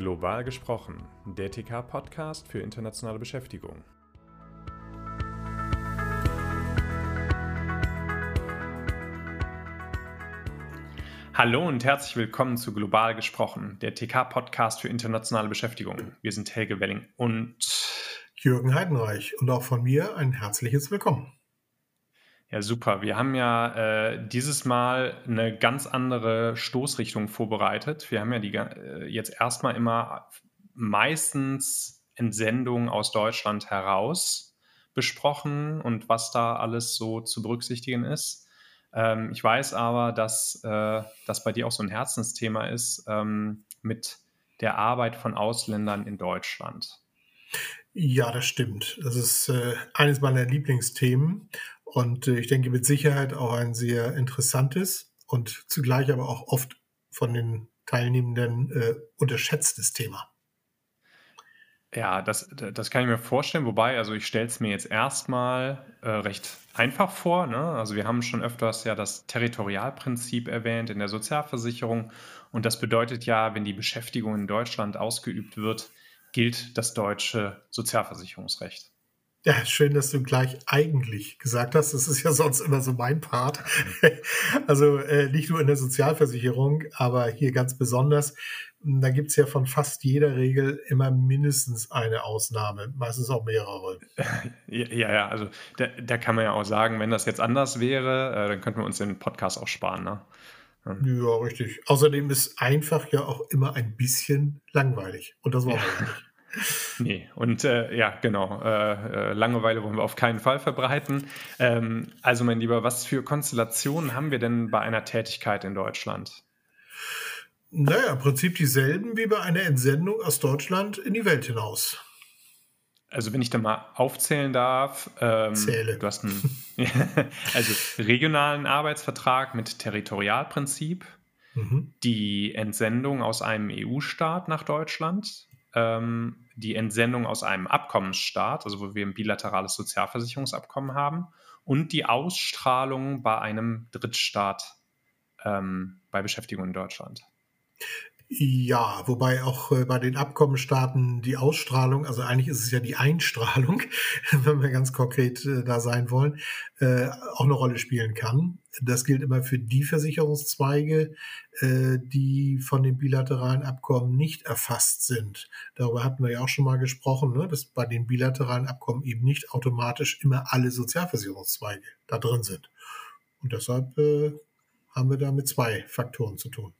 Global gesprochen, der TK-Podcast für internationale Beschäftigung. Hallo und herzlich willkommen zu Global gesprochen, der TK-Podcast für internationale Beschäftigung. Wir sind Helge Welling und Jürgen Heidenreich und auch von mir ein herzliches Willkommen. Ja, super. Wir haben ja äh, dieses Mal eine ganz andere Stoßrichtung vorbereitet. Wir haben ja die, äh, jetzt erstmal immer meistens Entsendungen aus Deutschland heraus besprochen und was da alles so zu berücksichtigen ist. Ähm, ich weiß aber, dass äh, das bei dir auch so ein Herzensthema ist ähm, mit der Arbeit von Ausländern in Deutschland. Ja, das stimmt. Das ist äh, eines meiner Lieblingsthemen und äh, ich denke mit Sicherheit auch ein sehr interessantes und zugleich aber auch oft von den Teilnehmenden äh, unterschätztes Thema. Ja, das, das kann ich mir vorstellen, wobei, also ich stelle es mir jetzt erstmal äh, recht einfach vor. Ne? Also wir haben schon öfters ja das Territorialprinzip erwähnt in der Sozialversicherung und das bedeutet ja, wenn die Beschäftigung in Deutschland ausgeübt wird, gilt das deutsche Sozialversicherungsrecht. Ja, schön, dass du gleich eigentlich gesagt hast. Das ist ja sonst immer so mein Part. Also äh, nicht nur in der Sozialversicherung, aber hier ganz besonders. Da gibt's ja von fast jeder Regel immer mindestens eine Ausnahme, meistens auch mehrere. Ja, ja, also da, da kann man ja auch sagen, wenn das jetzt anders wäre, äh, dann könnten wir uns den Podcast auch sparen. Ne? Ja, richtig. Außerdem ist einfach ja auch immer ein bisschen langweilig. Und das war ja. auch nicht. Nee, und äh, ja, genau. Äh, äh, Langeweile wollen wir auf keinen Fall verbreiten. Ähm, also, mein Lieber, was für Konstellationen haben wir denn bei einer Tätigkeit in Deutschland? Naja, im Prinzip dieselben wie bei einer Entsendung aus Deutschland in die Welt hinaus. Also, wenn ich da mal aufzählen darf, ähm, Zähle. du hast einen also regionalen Arbeitsvertrag mit Territorialprinzip, mhm. die Entsendung aus einem EU-Staat nach Deutschland, ähm, die Entsendung aus einem Abkommensstaat, also wo wir ein bilaterales Sozialversicherungsabkommen haben, und die Ausstrahlung bei einem Drittstaat ähm, bei Beschäftigung in Deutschland. Ja, wobei auch äh, bei den Abkommenstaaten die Ausstrahlung, also eigentlich ist es ja die Einstrahlung, wenn wir ganz konkret äh, da sein wollen, äh, auch eine Rolle spielen kann. Das gilt immer für die Versicherungszweige, äh, die von den bilateralen Abkommen nicht erfasst sind. Darüber hatten wir ja auch schon mal gesprochen, ne, dass bei den bilateralen Abkommen eben nicht automatisch immer alle Sozialversicherungszweige da drin sind. Und deshalb äh, haben wir da mit zwei Faktoren zu tun.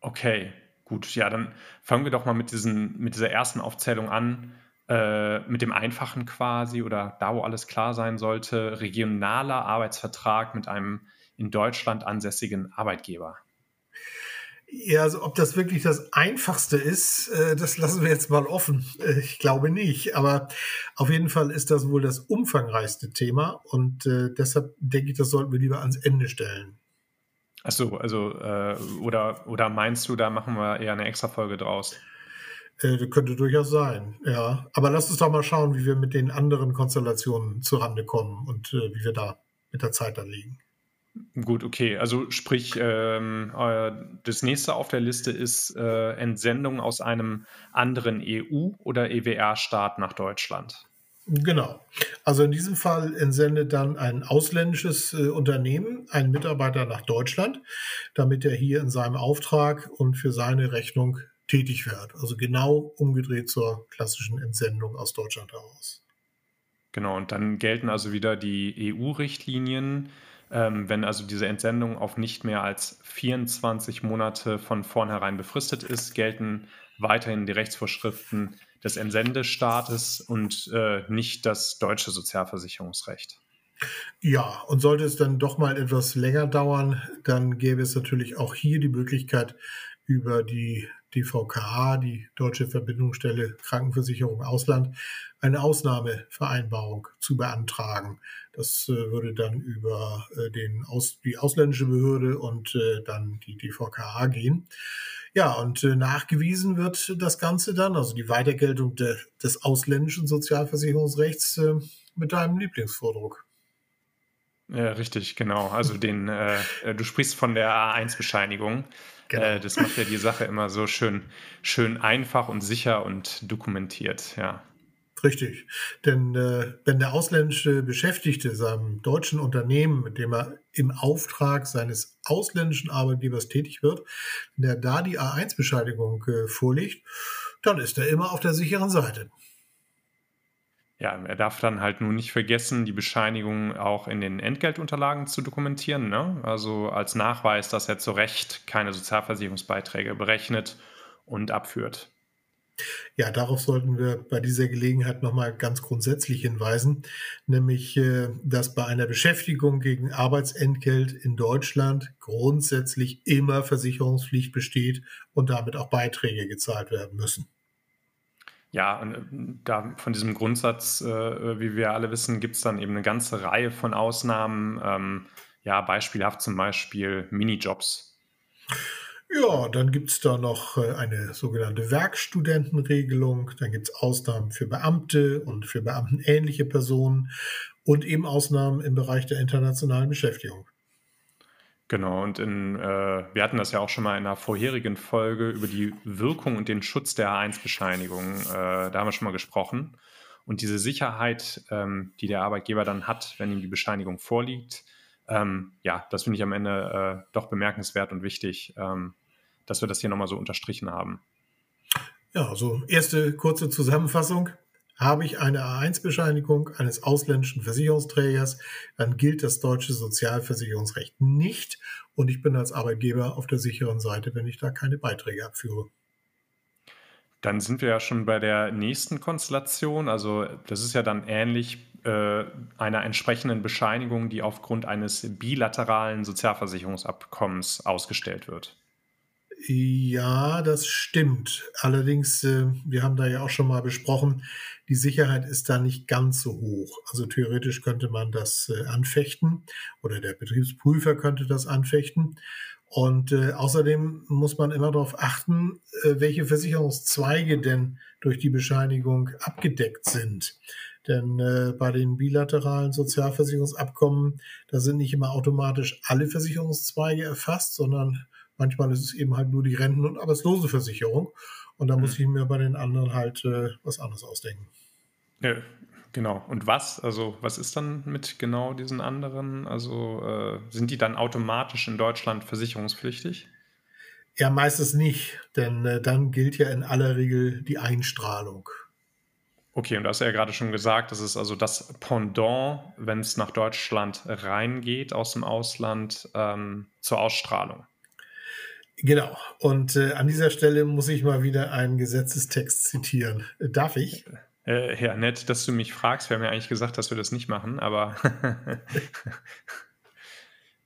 Okay, gut. Ja, dann fangen wir doch mal mit, diesen, mit dieser ersten Aufzählung an. Äh, mit dem einfachen quasi oder da, wo alles klar sein sollte, regionaler Arbeitsvertrag mit einem in Deutschland ansässigen Arbeitgeber. Ja, also ob das wirklich das Einfachste ist, äh, das lassen wir jetzt mal offen. Äh, ich glaube nicht, aber auf jeden Fall ist das wohl das umfangreichste Thema und deshalb denke ich, das sollten wir lieber ans Ende stellen. Ach so, also, äh, oder, oder meinst du, da machen wir eher eine extra Folge draus? Äh, das könnte durchaus sein, ja. Aber lass uns doch mal schauen, wie wir mit den anderen Konstellationen zurande kommen und äh, wie wir da mit der Zeit dann liegen. Gut, okay. Also sprich, ähm, äh, das nächste auf der Liste ist äh, Entsendung aus einem anderen EU- oder EWR-Staat nach Deutschland. Genau. Also in diesem Fall entsendet dann ein ausländisches äh, Unternehmen einen Mitarbeiter nach Deutschland, damit er hier in seinem Auftrag und für seine Rechnung tätig wird. Also genau umgedreht zur klassischen Entsendung aus Deutschland heraus. Genau, und dann gelten also wieder die EU-Richtlinien, ähm, wenn also diese Entsendung auf nicht mehr als 24 Monate von vornherein befristet ist, gelten weiterhin die Rechtsvorschriften des Entsendestaates und äh, nicht das deutsche Sozialversicherungsrecht. Ja, und sollte es dann doch mal etwas länger dauern, dann gäbe es natürlich auch hier die Möglichkeit, über die DVKA, die Deutsche Verbindungsstelle Krankenversicherung Ausland, eine Ausnahmevereinbarung zu beantragen. Das äh, würde dann über äh, den Aus, die ausländische Behörde und äh, dann die DVKA gehen. Ja, und nachgewiesen wird das Ganze dann, also die Weitergeltung de, des ausländischen Sozialversicherungsrechts mit deinem Lieblingsvordruck. Ja, richtig, genau. Also den, du sprichst von der A1-Bescheinigung. Genau. Äh, das macht ja die Sache immer so schön, schön einfach und sicher und dokumentiert, ja. Richtig. Denn äh, wenn der ausländische Beschäftigte seinem deutschen Unternehmen, mit dem er im Auftrag seines ausländischen Arbeitgebers tätig wird, wenn er da die A1-Bescheinigung äh, vorlegt, dann ist er immer auf der sicheren Seite. Ja, er darf dann halt nur nicht vergessen, die Bescheinigung auch in den Entgeltunterlagen zu dokumentieren. Ne? Also als Nachweis, dass er zu Recht keine Sozialversicherungsbeiträge berechnet und abführt. Ja, darauf sollten wir bei dieser Gelegenheit nochmal ganz grundsätzlich hinweisen, nämlich, äh, dass bei einer Beschäftigung gegen Arbeitsentgelt in Deutschland grundsätzlich immer Versicherungspflicht besteht und damit auch Beiträge gezahlt werden müssen. Ja, und äh, da von diesem Grundsatz, äh, wie wir alle wissen, gibt es dann eben eine ganze Reihe von Ausnahmen. Ähm, ja, beispielhaft zum Beispiel Minijobs. Ja, dann gibt es da noch äh, eine sogenannte Werkstudentenregelung. Dann gibt es Ausnahmen für Beamte und für beamtenähnliche Personen und eben Ausnahmen im Bereich der internationalen Beschäftigung. Genau, und in, äh, wir hatten das ja auch schon mal in einer vorherigen Folge über die Wirkung und den Schutz der A1-Bescheinigung. Äh, da haben wir schon mal gesprochen. Und diese Sicherheit, ähm, die der Arbeitgeber dann hat, wenn ihm die Bescheinigung vorliegt, ähm, ja, das finde ich am Ende äh, doch bemerkenswert und wichtig, ähm, dass wir das hier nochmal so unterstrichen haben. Ja, also erste kurze Zusammenfassung. Habe ich eine A1-Bescheinigung eines ausländischen Versicherungsträgers, dann gilt das deutsche Sozialversicherungsrecht nicht und ich bin als Arbeitgeber auf der sicheren Seite, wenn ich da keine Beiträge abführe. Dann sind wir ja schon bei der nächsten Konstellation. Also das ist ja dann ähnlich äh, einer entsprechenden Bescheinigung, die aufgrund eines bilateralen Sozialversicherungsabkommens ausgestellt wird. Ja, das stimmt. Allerdings, äh, wir haben da ja auch schon mal besprochen, die Sicherheit ist da nicht ganz so hoch. Also theoretisch könnte man das äh, anfechten oder der Betriebsprüfer könnte das anfechten. Und äh, außerdem muss man immer darauf achten, welche Versicherungszweige denn durch die Bescheinigung abgedeckt sind. Denn äh, bei den bilateralen Sozialversicherungsabkommen, da sind nicht immer automatisch alle Versicherungszweige erfasst, sondern Manchmal ist es eben halt nur die Renten- und Arbeitslosenversicherung. Und da muss mhm. ich mir bei den anderen halt äh, was anderes ausdenken. Ja, genau. Und was? Also, was ist dann mit genau diesen anderen? Also, äh, sind die dann automatisch in Deutschland versicherungspflichtig? Ja, meistens nicht, denn äh, dann gilt ja in aller Regel die Einstrahlung. Okay, und du hast ja gerade schon gesagt, das ist also das Pendant, wenn es nach Deutschland reingeht aus dem Ausland ähm, zur Ausstrahlung. Genau. Und äh, an dieser Stelle muss ich mal wieder einen Gesetzestext zitieren. Darf ich? Äh, ja, nett, dass du mich fragst. Wir haben ja eigentlich gesagt, dass wir das nicht machen, aber.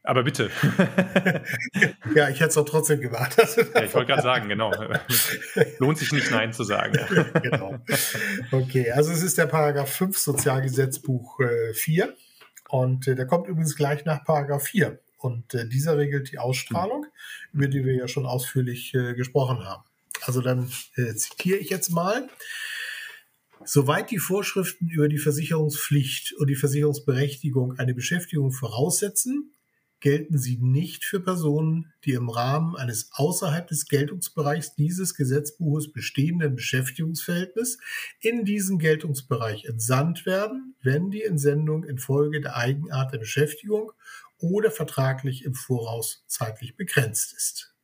aber bitte. ja, ich hätte es auch trotzdem gemacht. ja, ich wollte gerade sagen, genau. Lohnt sich nicht Nein zu sagen. genau. Okay, also es ist der Paragraph 5 Sozialgesetzbuch äh, 4. Und äh, der kommt übrigens gleich nach Paragraph 4. Und äh, dieser regelt die Ausstrahlung, mhm. über die wir ja schon ausführlich äh, gesprochen haben. Also dann äh, zitiere ich jetzt mal. Soweit die Vorschriften über die Versicherungspflicht und die Versicherungsberechtigung eine Beschäftigung voraussetzen, gelten sie nicht für Personen, die im Rahmen eines außerhalb des Geltungsbereichs dieses Gesetzbuches bestehenden Beschäftigungsverhältnisses in diesen Geltungsbereich entsandt werden, wenn die Entsendung infolge der Eigenart der Beschäftigung oder vertraglich im Voraus zeitlich begrenzt ist.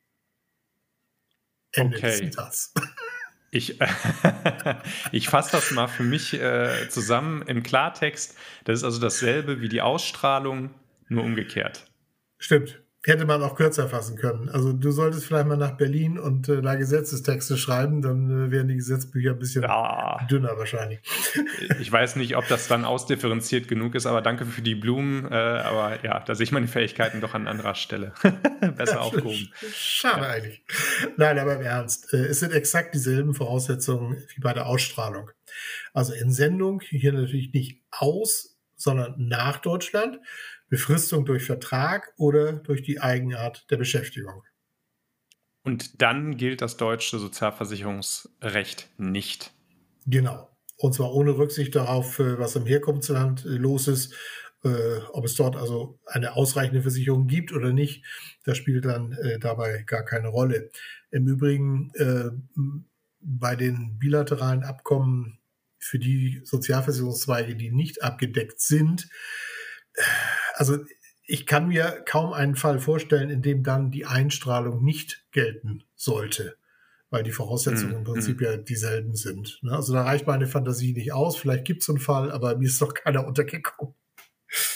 Ende okay. des Zitats. Ich, ich fasse das mal für mich äh, zusammen im Klartext. Das ist also dasselbe wie die Ausstrahlung, nur umgekehrt. Stimmt hätte man auch kürzer fassen können. Also du solltest vielleicht mal nach Berlin und äh, da Gesetzestexte schreiben, dann äh, wären die Gesetzbücher ein bisschen ja. dünner wahrscheinlich. Ich weiß nicht, ob das dann ausdifferenziert genug ist, aber danke für die Blumen. Äh, aber ja, da sehe ich meine Fähigkeiten doch an anderer Stelle besser aufgehoben. Schade ja. eigentlich. Nein, aber im Ernst. Äh, es sind exakt dieselben Voraussetzungen wie bei der Ausstrahlung. Also Entsendung hier natürlich nicht aus, sondern nach Deutschland. Befristung durch Vertrag oder durch die Eigenart der Beschäftigung. Und dann gilt das deutsche Sozialversicherungsrecht nicht. Genau. Und zwar ohne Rücksicht darauf, äh, was im Herkunftsland äh, los ist. Äh, ob es dort also eine ausreichende Versicherung gibt oder nicht, das spielt dann dabei gar keine Rolle. Im Übrigen bei den bilateralen Abkommen für die Sozialversicherungszweige, die nicht abgedeckt sind, also ich kann mir kaum einen Fall vorstellen, in dem dann die Einstrahlung nicht gelten sollte, weil die Voraussetzungen mm, im Prinzip mm. ja dieselben sind. Ne? Also da reicht meine Fantasie nicht aus. Vielleicht gibt es einen Fall, aber mir ist doch keiner untergekommen.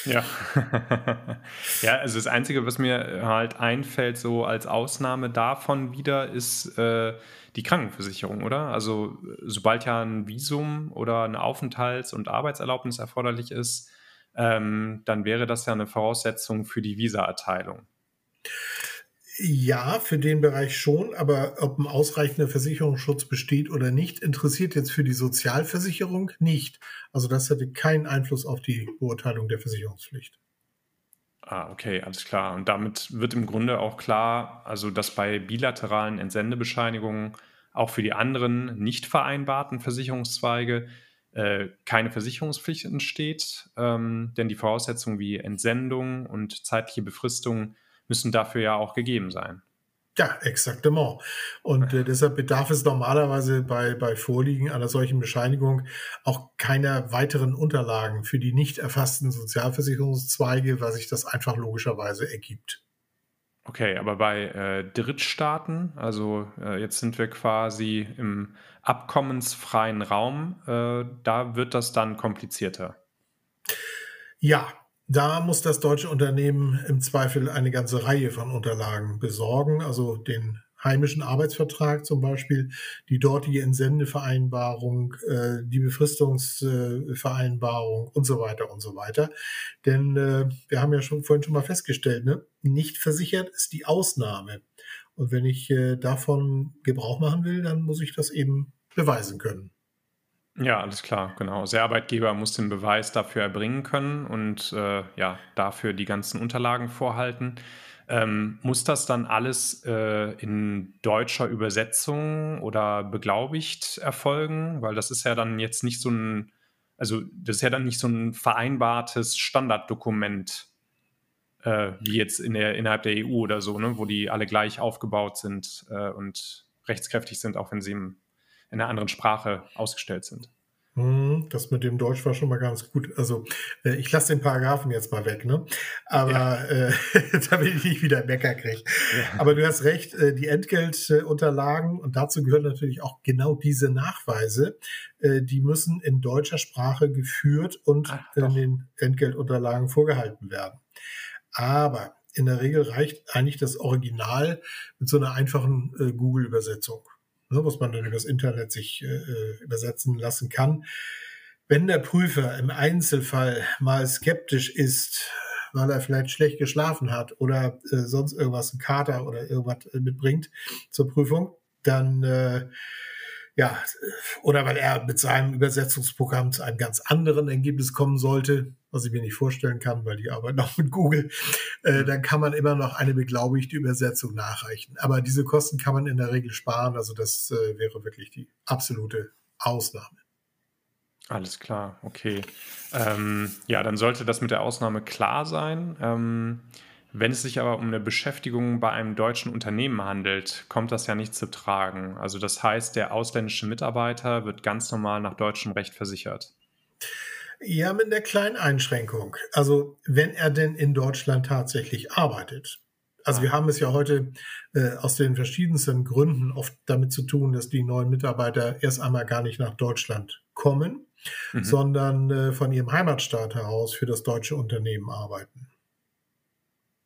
Ja. ja, also das Einzige, was mir halt einfällt, so als Ausnahme davon wieder, ist äh, die Krankenversicherung, oder? Also, sobald ja ein Visum oder eine Aufenthalts- und Arbeitserlaubnis erforderlich ist, ähm, dann wäre das ja eine Voraussetzung für die Visaerteilung. Ja, für den Bereich schon, aber ob ein ausreichender Versicherungsschutz besteht oder nicht, interessiert jetzt für die Sozialversicherung nicht. Also das hätte keinen Einfluss auf die Beurteilung der Versicherungspflicht. Ah, okay, alles klar. Und damit wird im Grunde auch klar, also dass bei bilateralen Entsendebescheinigungen auch für die anderen nicht vereinbarten Versicherungszweige äh, keine Versicherungspflicht entsteht, ähm, denn die Voraussetzungen wie Entsendung und zeitliche Befristung müssen dafür ja auch gegeben sein. Ja, exaktement. Und äh, deshalb bedarf es normalerweise bei, bei Vorliegen einer solchen Bescheinigung auch keiner weiteren Unterlagen für die nicht erfassten Sozialversicherungszweige, weil sich das einfach logischerweise ergibt. Okay, aber bei äh, Drittstaaten, also äh, jetzt sind wir quasi im abkommensfreien Raum, äh, da wird das dann komplizierter. Ja, da muss das deutsche Unternehmen im Zweifel eine ganze Reihe von Unterlagen besorgen, also den heimischen Arbeitsvertrag zum Beispiel, die dortige Entsendevereinbarung, äh, die Befristungsvereinbarung und so weiter und so weiter. Denn äh, wir haben ja schon vorhin schon mal festgestellt, ne? nicht versichert ist die Ausnahme. Und wenn ich äh, davon Gebrauch machen will, dann muss ich das eben beweisen können. Ja, alles klar, genau. Der Arbeitgeber muss den Beweis dafür erbringen können und äh, ja, dafür die ganzen Unterlagen vorhalten. Ähm, muss das dann alles äh, in deutscher Übersetzung oder beglaubigt erfolgen? Weil das ist ja dann jetzt nicht so ein, also das ist ja dann nicht so ein vereinbartes Standarddokument, äh, wie jetzt in der, innerhalb der EU oder so, ne, wo die alle gleich aufgebaut sind äh, und rechtskräftig sind, auch wenn sie in einer anderen Sprache ausgestellt sind. Hm, das mit dem Deutsch war schon mal ganz gut. Also äh, ich lasse den Paragraphen jetzt mal weg, ne? Aber ja. äh, damit ich nicht wieder Mecker kriege. Ja. Aber du hast recht, äh, die Entgeltunterlagen, und dazu gehören natürlich auch genau diese Nachweise, äh, die müssen in deutscher Sprache geführt und Ach, in den Entgeltunterlagen vorgehalten werden. Aber in der Regel reicht eigentlich das Original mit so einer einfachen Google-Übersetzung ne, was man dann übers Internet sich äh, äh, übersetzen lassen kann. Wenn der Prüfer im Einzelfall mal skeptisch ist, weil er vielleicht schlecht geschlafen hat oder äh, sonst irgendwas, ein Kater oder irgendwas äh, mitbringt zur Prüfung, dann äh, ja, oder weil er mit seinem Übersetzungsprogramm zu einem ganz anderen Ergebnis kommen sollte, was ich mir nicht vorstellen kann, weil die arbeiten auch mit Google, äh, mhm. dann kann man immer noch eine beglaubigte Übersetzung nachreichen. Aber diese Kosten kann man in der Regel sparen, also das äh, wäre wirklich die absolute Ausnahme. Alles klar, okay. Ähm, ja, dann sollte das mit der Ausnahme klar sein. Ähm, wenn es sich aber um eine Beschäftigung bei einem deutschen Unternehmen handelt, kommt das ja nicht zu tragen. Also das heißt, der ausländische Mitarbeiter wird ganz normal nach deutschem Recht versichert. Ja, mit einer kleinen Einschränkung. Also wenn er denn in Deutschland tatsächlich arbeitet. Also wir haben es ja heute äh, aus den verschiedensten Gründen oft damit zu tun, dass die neuen Mitarbeiter erst einmal gar nicht nach Deutschland kommen, mhm. sondern äh, von ihrem Heimatstaat heraus für das deutsche Unternehmen arbeiten.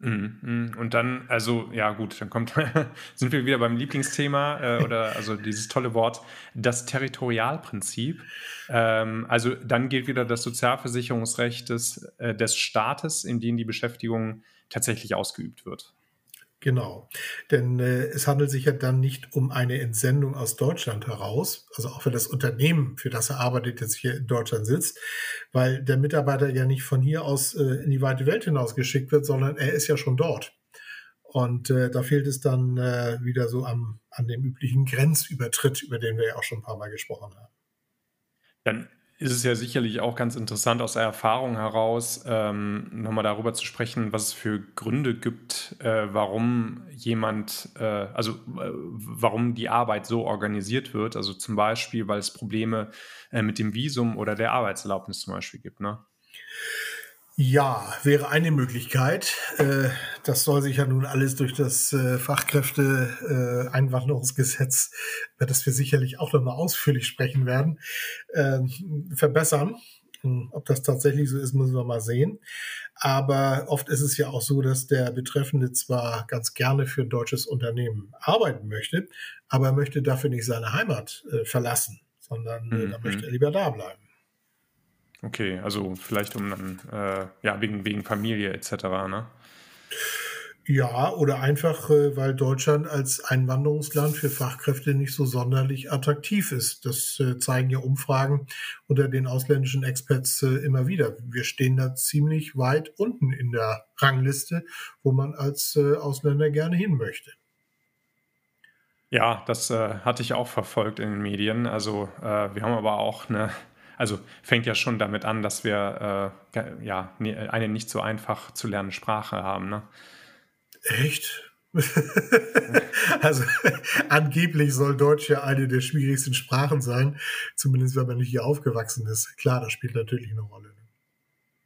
Mhm, mhm. Und dann, also ja gut, dann kommt, sind wir wieder beim Lieblingsthema äh, oder also dieses tolle Wort, das Territorialprinzip. Ähm, also dann gilt wieder das Sozialversicherungsrecht des, äh, des Staates, in dem die Beschäftigung tatsächlich ausgeübt wird. Genau, denn äh, es handelt sich ja dann nicht um eine Entsendung aus Deutschland heraus, also auch für das Unternehmen, für das er arbeitet, jetzt hier in Deutschland sitzt, weil der Mitarbeiter ja nicht von hier aus äh, in die weite Welt hinaus geschickt wird, sondern er ist ja schon dort. Und äh, da fehlt es dann äh, wieder so am, an dem üblichen Grenzübertritt, über den wir ja auch schon ein paar Mal gesprochen haben. Dann ist es ja sicherlich auch ganz interessant aus der Erfahrung heraus, ähm, nochmal darüber zu sprechen, was es für Gründe gibt, äh, warum jemand, äh, also äh, warum die Arbeit so organisiert wird. Also zum Beispiel, weil es Probleme äh, mit dem Visum oder der Arbeitserlaubnis zum Beispiel gibt. Ne? Ja, wäre eine Möglichkeit. Äh, das soll sich ja nun alles durch das äh, Fachkräfte-Einwanderungsgesetz, über das wir sicherlich auch nochmal ausführlich sprechen werden, ähm, verbessern. Hm, ob das tatsächlich so ist, müssen wir mal sehen. Aber oft ist es ja auch so, dass der Betreffende zwar ganz gerne für ein deutsches Unternehmen arbeiten möchte, aber er möchte dafür nicht seine Heimat äh, verlassen, sondern mhm. da möchte er lieber da bleiben. Okay, also vielleicht um dann, äh, ja, wegen, wegen Familie etc., ne? Ja, oder einfach, äh, weil Deutschland als Einwanderungsland für Fachkräfte nicht so sonderlich attraktiv ist. Das äh, zeigen ja Umfragen unter den ausländischen Experts äh, immer wieder. Wir stehen da ziemlich weit unten in der Rangliste, wo man als Ausländer gerne hin möchte. Ja, das äh, hatte ich auch verfolgt in den Medien. Also äh, wir haben aber auch eine also fängt ja schon damit an, dass wir äh, ja eine nicht so einfach zu lernende Sprache haben. Ne? Echt? also angeblich soll Deutsch ja eine der schwierigsten Sprachen sein, zumindest wenn man nicht hier aufgewachsen ist. Klar, das spielt natürlich eine Rolle. Ne?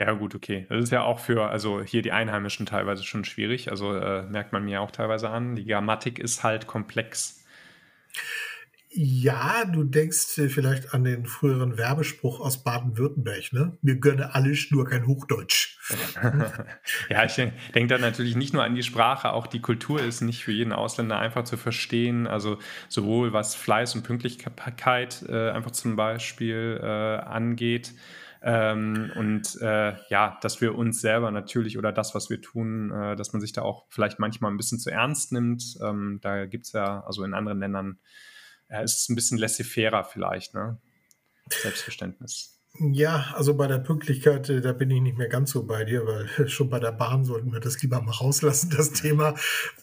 Ja, gut, okay. Das ist ja auch für, also hier die Einheimischen teilweise schon schwierig. Also äh, merkt man mir auch teilweise an. Die Grammatik ist halt komplex. Ja, du denkst äh, vielleicht an den früheren Werbespruch aus Baden-Württemberg, ne? Mir gönne alles, nur kein Hochdeutsch. ja, ich denke da natürlich nicht nur an die Sprache, auch die Kultur ist nicht für jeden Ausländer einfach zu verstehen. Also sowohl was Fleiß und Pünktlichkeit äh, einfach zum Beispiel äh, angeht. Ähm, und äh, ja, dass wir uns selber natürlich oder das, was wir tun, äh, dass man sich da auch vielleicht manchmal ein bisschen zu ernst nimmt. Ähm, da gibt es ja, also in anderen Ländern, ja, ist es ein bisschen laissez-fairer vielleicht, ne? Selbstverständnis. Ja, also bei der Pünktlichkeit, äh, da bin ich nicht mehr ganz so bei dir, weil schon bei der Bahn sollten wir das lieber mal rauslassen, das Thema.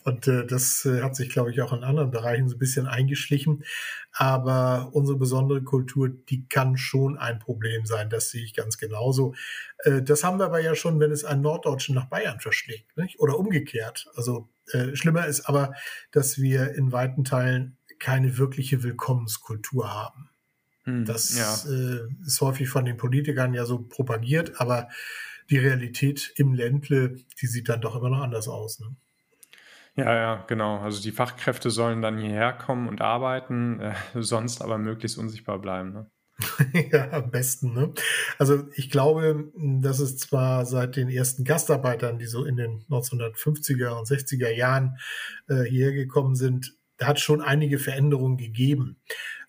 Und äh, das äh, hat sich, glaube ich, auch in anderen Bereichen so ein bisschen eingeschlichen. Aber unsere besondere Kultur, die kann schon ein Problem sein. Das sehe ich ganz genauso. Äh, das haben wir aber ja schon, wenn es einen Norddeutschen nach Bayern verschlägt, nicht? oder umgekehrt. Also äh, schlimmer ist aber, dass wir in weiten Teilen keine wirkliche Willkommenskultur haben. Hm, das ja. äh, ist häufig von den Politikern ja so propagiert, aber die Realität im Ländle, die sieht dann doch immer noch anders aus. Ne? Ja, ja, genau. Also die Fachkräfte sollen dann hierher kommen und arbeiten, äh, sonst aber möglichst unsichtbar bleiben. Ne? ja, am besten. Ne? Also ich glaube, dass es zwar seit den ersten Gastarbeitern, die so in den 1950er und 60er Jahren äh, hierher gekommen sind, da hat schon einige Veränderungen gegeben.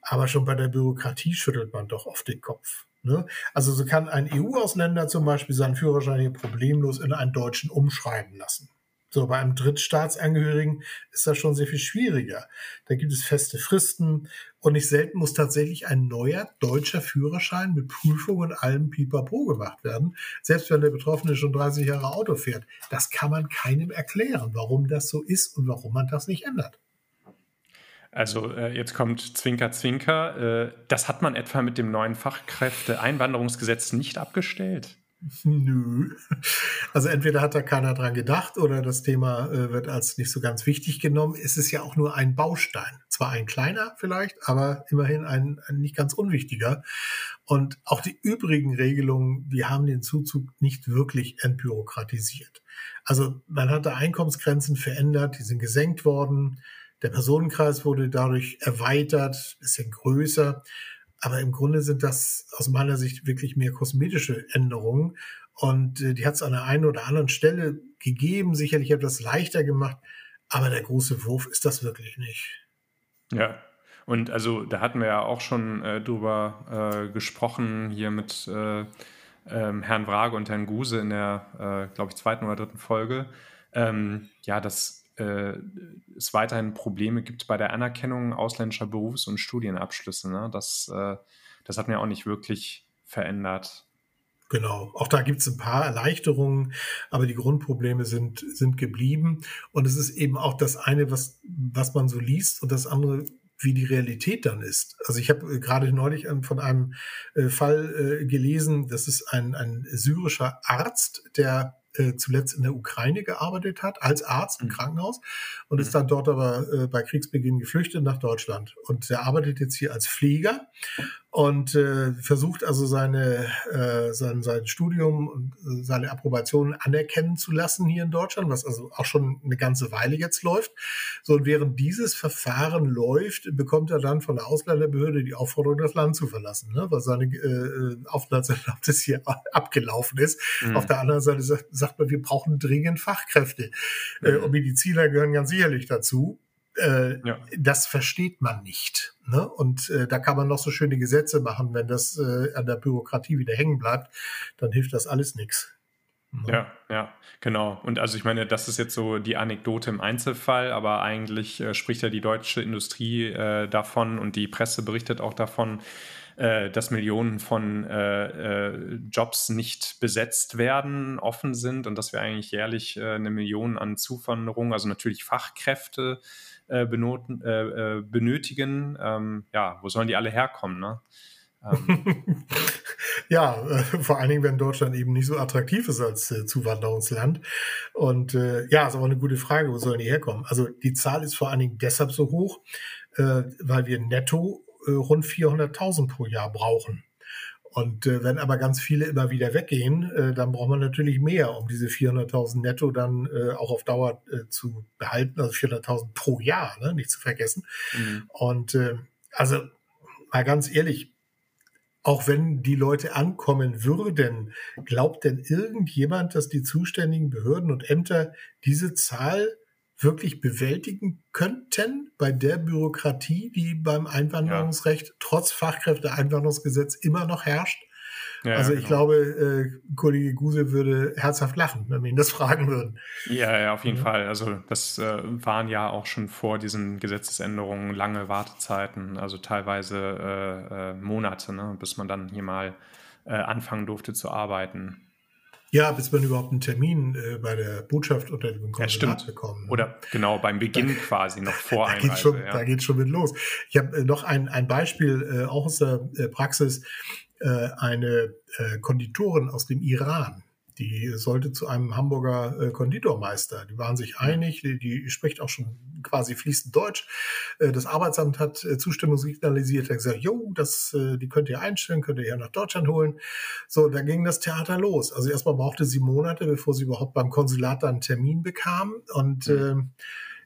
Aber schon bei der Bürokratie schüttelt man doch oft den Kopf. Ne? Also so kann ein EU-Ausländer zum Beispiel seinen Führerschein hier problemlos in einen deutschen umschreiben lassen. So, bei einem Drittstaatsangehörigen ist das schon sehr viel schwieriger. Da gibt es feste Fristen und nicht selten muss tatsächlich ein neuer deutscher Führerschein mit Prüfung und allem Pipapo gemacht werden, selbst wenn der Betroffene schon 30 Jahre Auto fährt. Das kann man keinem erklären, warum das so ist und warum man das nicht ändert. Also äh, jetzt kommt Zwinker, Zwinker. Äh, das hat man etwa mit dem neuen Fachkräfteeinwanderungsgesetz nicht abgestellt? Nö. Also entweder hat da keiner dran gedacht oder das Thema äh, wird als nicht so ganz wichtig genommen. Es ist ja auch nur ein Baustein. Zwar ein kleiner vielleicht, aber immerhin ein, ein nicht ganz unwichtiger. Und auch die übrigen Regelungen, wir haben den Zuzug nicht wirklich entbürokratisiert. Also man hat da Einkommensgrenzen verändert, die sind gesenkt worden. Der Personenkreis wurde dadurch erweitert, bisschen größer. Aber im Grunde sind das aus meiner Sicht wirklich mehr kosmetische Änderungen. Und äh, die hat es an der einen oder anderen Stelle gegeben, sicherlich etwas leichter gemacht. Aber der große Wurf ist das wirklich nicht. Ja, und also da hatten wir ja auch schon äh, drüber äh, gesprochen hier mit äh, ähm, Herrn Wrage und Herrn Guse in der, äh, glaube ich, zweiten oder dritten Folge. Ähm, ja, das äh, es weiterhin Probleme gibt bei der Anerkennung ausländischer Berufs- und Studienabschlüsse. Ne? Das, äh, das hat mir auch nicht wirklich verändert. Genau, auch da gibt es ein paar Erleichterungen, aber die Grundprobleme sind, sind geblieben. Und es ist eben auch das eine, was, was man so liest, und das andere wie die Realität dann ist. Also ich habe äh, gerade neulich ähm, von einem äh, Fall äh, gelesen, das ist ein, ein syrischer Arzt, der äh, zuletzt in der Ukraine gearbeitet hat, als Arzt im mhm. Krankenhaus und ist mhm. dann dort aber äh, bei Kriegsbeginn geflüchtet nach Deutschland. Und der arbeitet jetzt hier als Pfleger und äh, versucht also seine, äh, sein, sein Studium und äh, seine Approbation anerkennen zu lassen hier in Deutschland, was also auch schon eine ganze Weile jetzt läuft. So, und während dieses Verfahren läuft, bekommt er dann von der Ausländerbehörde die Aufforderung, das Land zu verlassen, ne? weil seine äh, äh Aufenthaltserlaubnis hier abgelaufen ist. Mhm. Auf der anderen Seite sagt, sagt man, wir brauchen dringend Fachkräfte. Äh, mhm. Äh, und Mediziner gehören ganz sicherlich dazu. Äh, ja. Das versteht man nicht. Ne? Und äh, da kann man noch so schöne Gesetze machen, wenn das äh, an der Bürokratie wieder hängen bleibt, dann hilft das alles nichts. Ne? Ja, ja, genau. Und also ich meine, das ist jetzt so die Anekdote im Einzelfall, aber eigentlich äh, spricht ja die deutsche Industrie äh, davon und die Presse berichtet auch davon, äh, dass Millionen von äh, äh, Jobs nicht besetzt werden, offen sind und dass wir eigentlich jährlich äh, eine Million an Zuwanderung, also natürlich Fachkräfte äh, benoten, benötigen. Ähm, ja, wo sollen die alle herkommen? Ne? Ähm. ja, vor allen Dingen, wenn Deutschland eben nicht so attraktiv ist als Zuwanderungsland. Und ja, ist aber eine gute Frage, wo sollen die herkommen? Also die Zahl ist vor allen Dingen deshalb so hoch, weil wir netto äh, rund 400.000 pro Jahr brauchen. Und äh, wenn aber ganz viele immer wieder weggehen, äh, dann braucht man natürlich mehr, um diese 400.000 netto dann äh, auch auf Dauer äh, zu behalten. Also 400.000 pro Jahr, ne? nicht zu vergessen. Mhm. Und äh, also mal ganz ehrlich, auch wenn die Leute ankommen würden, glaubt denn irgendjemand, dass die zuständigen Behörden und Ämter diese Zahl wirklich bewältigen könnten bei der Bürokratie, die beim Einwanderungsrecht ja. trotz Fachkräfteeinwanderungsgesetz immer noch herrscht. Ja, also ich genau. glaube, äh, Kollege Guse würde herzhaft lachen, wenn wir ihn das fragen würden. Ja, ja, auf jeden ja. Fall. Also das äh, waren ja auch schon vor diesen Gesetzesänderungen lange Wartezeiten, also teilweise äh, äh Monate, ne, bis man dann hier mal äh, anfangen durfte zu arbeiten. Ja, bis man überhaupt einen Termin äh, bei der Botschaft oder dem Konsulat ja, bekommt. Ne? Oder genau, beim Beginn da, quasi noch vor da Geht's schon, ja. Da geht schon mit los. Ich habe äh, noch ein, ein Beispiel, äh, auch aus der äh, Praxis, äh, eine äh, Konditorin aus dem Iran die sollte zu einem Hamburger äh, Konditormeister. Die waren sich einig, die, die, spricht auch schon quasi fließend Deutsch. Äh, das Arbeitsamt hat äh, Zustimmung signalisiert, hat gesagt, jo, das, die könnt ihr einstellen, könnt ihr hier nach Deutschland holen. So, da ging das Theater los. Also erstmal brauchte sie Monate, bevor sie überhaupt beim Konsulat dann einen Termin bekam. Und mhm.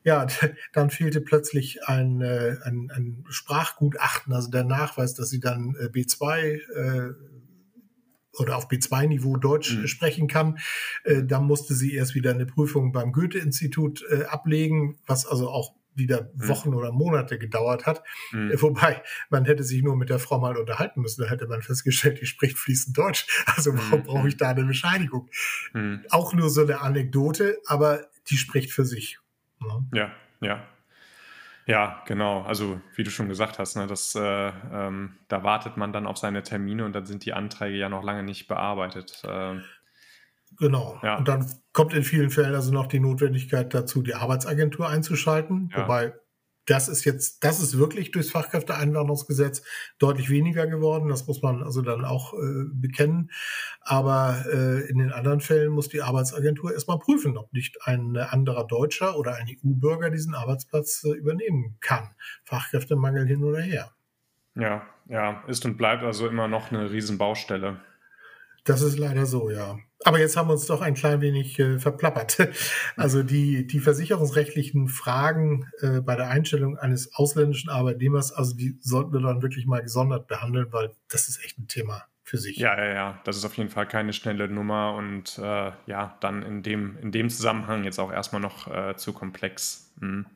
ja, dann fehlte plötzlich ein, ein, ein Sprachgutachten, also der Nachweis, dass sie dann äh, B2 äh, oder auf B2-Niveau Deutsch mhm. sprechen kann. Äh, da musste sie erst wieder eine Prüfung beim Goethe-Institut äh, ablegen, was also auch wieder mhm. Wochen mhm. oder Monate gedauert hat. Mhm. Äh, wobei, man hätte sich nur mit der Frau mal unterhalten müssen. Da hätte man festgestellt, die spricht fließend Deutsch. Also warum mhm. brauche ich da eine Bescheinigung? Mhm. Auch nur so eine Anekdote, aber die spricht für sich. Ja, ne? ja. ja. Ja, genau. Also wie du schon gesagt hast, ne, das, äh, ähm, da wartet man dann auf seine Termine und dann sind die Anträge ja noch lange nicht bearbeitet. Ähm, genau. Ja. Und dann kommt in vielen Fällen also noch die Notwendigkeit dazu, die Arbeitsagentur einzuschalten, ja. wobei das ist jetzt, das ist wirklich durchs Fachkräfteeinwanderungsgesetz deutlich weniger geworden. Das muss man also dann auch äh, bekennen. Aber äh, in den anderen Fällen muss die Arbeitsagentur erstmal prüfen, ob nicht ein anderer Deutscher oder ein EU-Bürger diesen Arbeitsplatz äh, übernehmen kann. Fachkräftemangel hin oder her. Ja, ja, ist und bleibt also immer noch eine Riesenbaustelle. Das ist leider so, ja. Aber jetzt haben wir uns doch ein klein wenig äh, verplappert. Also die, die versicherungsrechtlichen Fragen äh, bei der Einstellung eines ausländischen Arbeitnehmers, also die sollten wir dann wirklich mal gesondert behandeln, weil das ist echt ein Thema für sich. Ja, ja, ja. Das ist auf jeden Fall keine schnelle Nummer und äh, ja, dann in dem, in dem Zusammenhang jetzt auch erstmal noch äh, zu komplex. Mhm.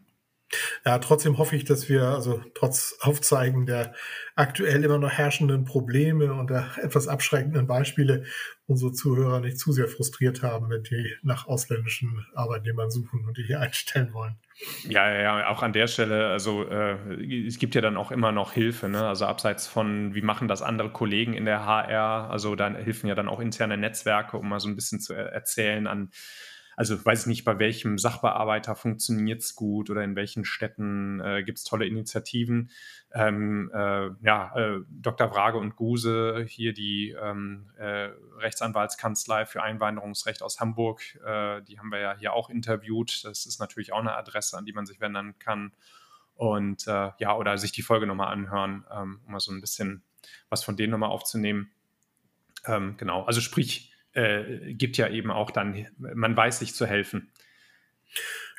Ja, trotzdem hoffe ich, dass wir, also trotz Aufzeigen der aktuell immer noch herrschenden Probleme und der etwas abschreckenden Beispiele, unsere Zuhörer nicht zu sehr frustriert haben, wenn die nach ausländischen Arbeitnehmern suchen und die hier einstellen wollen. Ja, ja, ja, auch an der Stelle, also äh, es gibt ja dann auch immer noch Hilfe, ne? Also abseits von, wie machen das andere Kollegen in der HR, also da helfen ja dann auch interne Netzwerke, um mal so ein bisschen zu erzählen an also weiß ich nicht, bei welchem Sachbearbeiter funktioniert es gut oder in welchen Städten äh, gibt es tolle Initiativen. Ähm, äh, ja, äh, Dr. Wrage und Guse, hier die ähm, äh, Rechtsanwaltskanzlei für Einwanderungsrecht aus Hamburg, äh, die haben wir ja hier auch interviewt. Das ist natürlich auch eine Adresse, an die man sich wenden kann. Und äh, ja, oder sich die Folge nochmal anhören, ähm, um mal so ein bisschen was von denen nochmal aufzunehmen. Ähm, genau, also sprich, äh, gibt ja eben auch dann, man weiß sich zu helfen.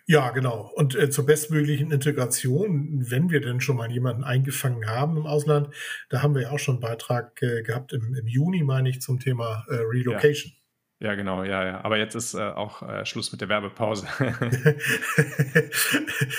Ja, genau. Und äh, zur bestmöglichen Integration, wenn wir denn schon mal jemanden eingefangen haben im Ausland, da haben wir ja auch schon einen Beitrag äh, gehabt im, im, Juni, meine ich, zum Thema äh, Relocation. Ja. Ja, genau, ja, ja. Aber jetzt ist äh, auch äh, Schluss mit der Werbepause.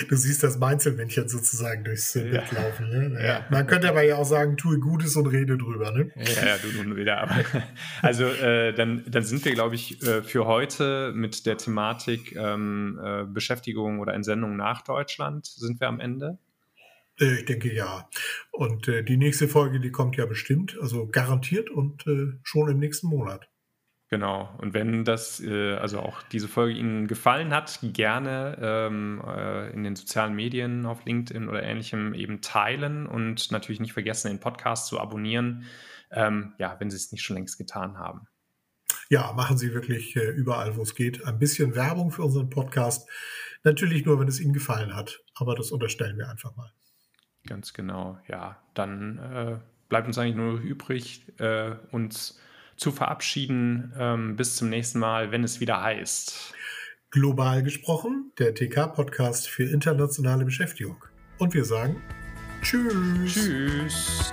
du siehst das Meinzelmännchen sozusagen durchs äh, Bild laufen. Ne? Naja. Ja. Man könnte aber ja auch sagen, tue Gutes und rede drüber. Ne? Ja, ja, du nun wieder. Aber, also äh, dann, dann sind wir, glaube ich, äh, für heute mit der Thematik ähm, äh, Beschäftigung oder Entsendung nach Deutschland sind wir am Ende. Ich denke ja. Und die nächste Folge, die kommt ja bestimmt, also garantiert und schon im nächsten Monat. Genau. Und wenn das, äh, also auch diese Folge Ihnen gefallen hat, gerne ähm, äh, in den sozialen Medien auf LinkedIn oder ähnlichem eben teilen und natürlich nicht vergessen, den Podcast zu abonnieren, ähm, ja, wenn Sie es nicht schon längst getan haben. Ja, machen Sie wirklich äh, überall, wo es geht, ein bisschen Werbung für unseren Podcast. Natürlich nur, wenn es Ihnen gefallen hat, aber das unterstellen wir einfach mal. Ganz genau, ja. Dann äh, bleibt uns eigentlich nur übrig, äh, uns zu verabschieden. Ähm, bis zum nächsten Mal, wenn es wieder heißt. Global gesprochen, der TK-Podcast für internationale Beschäftigung. Und wir sagen Tschüss. Tschüss.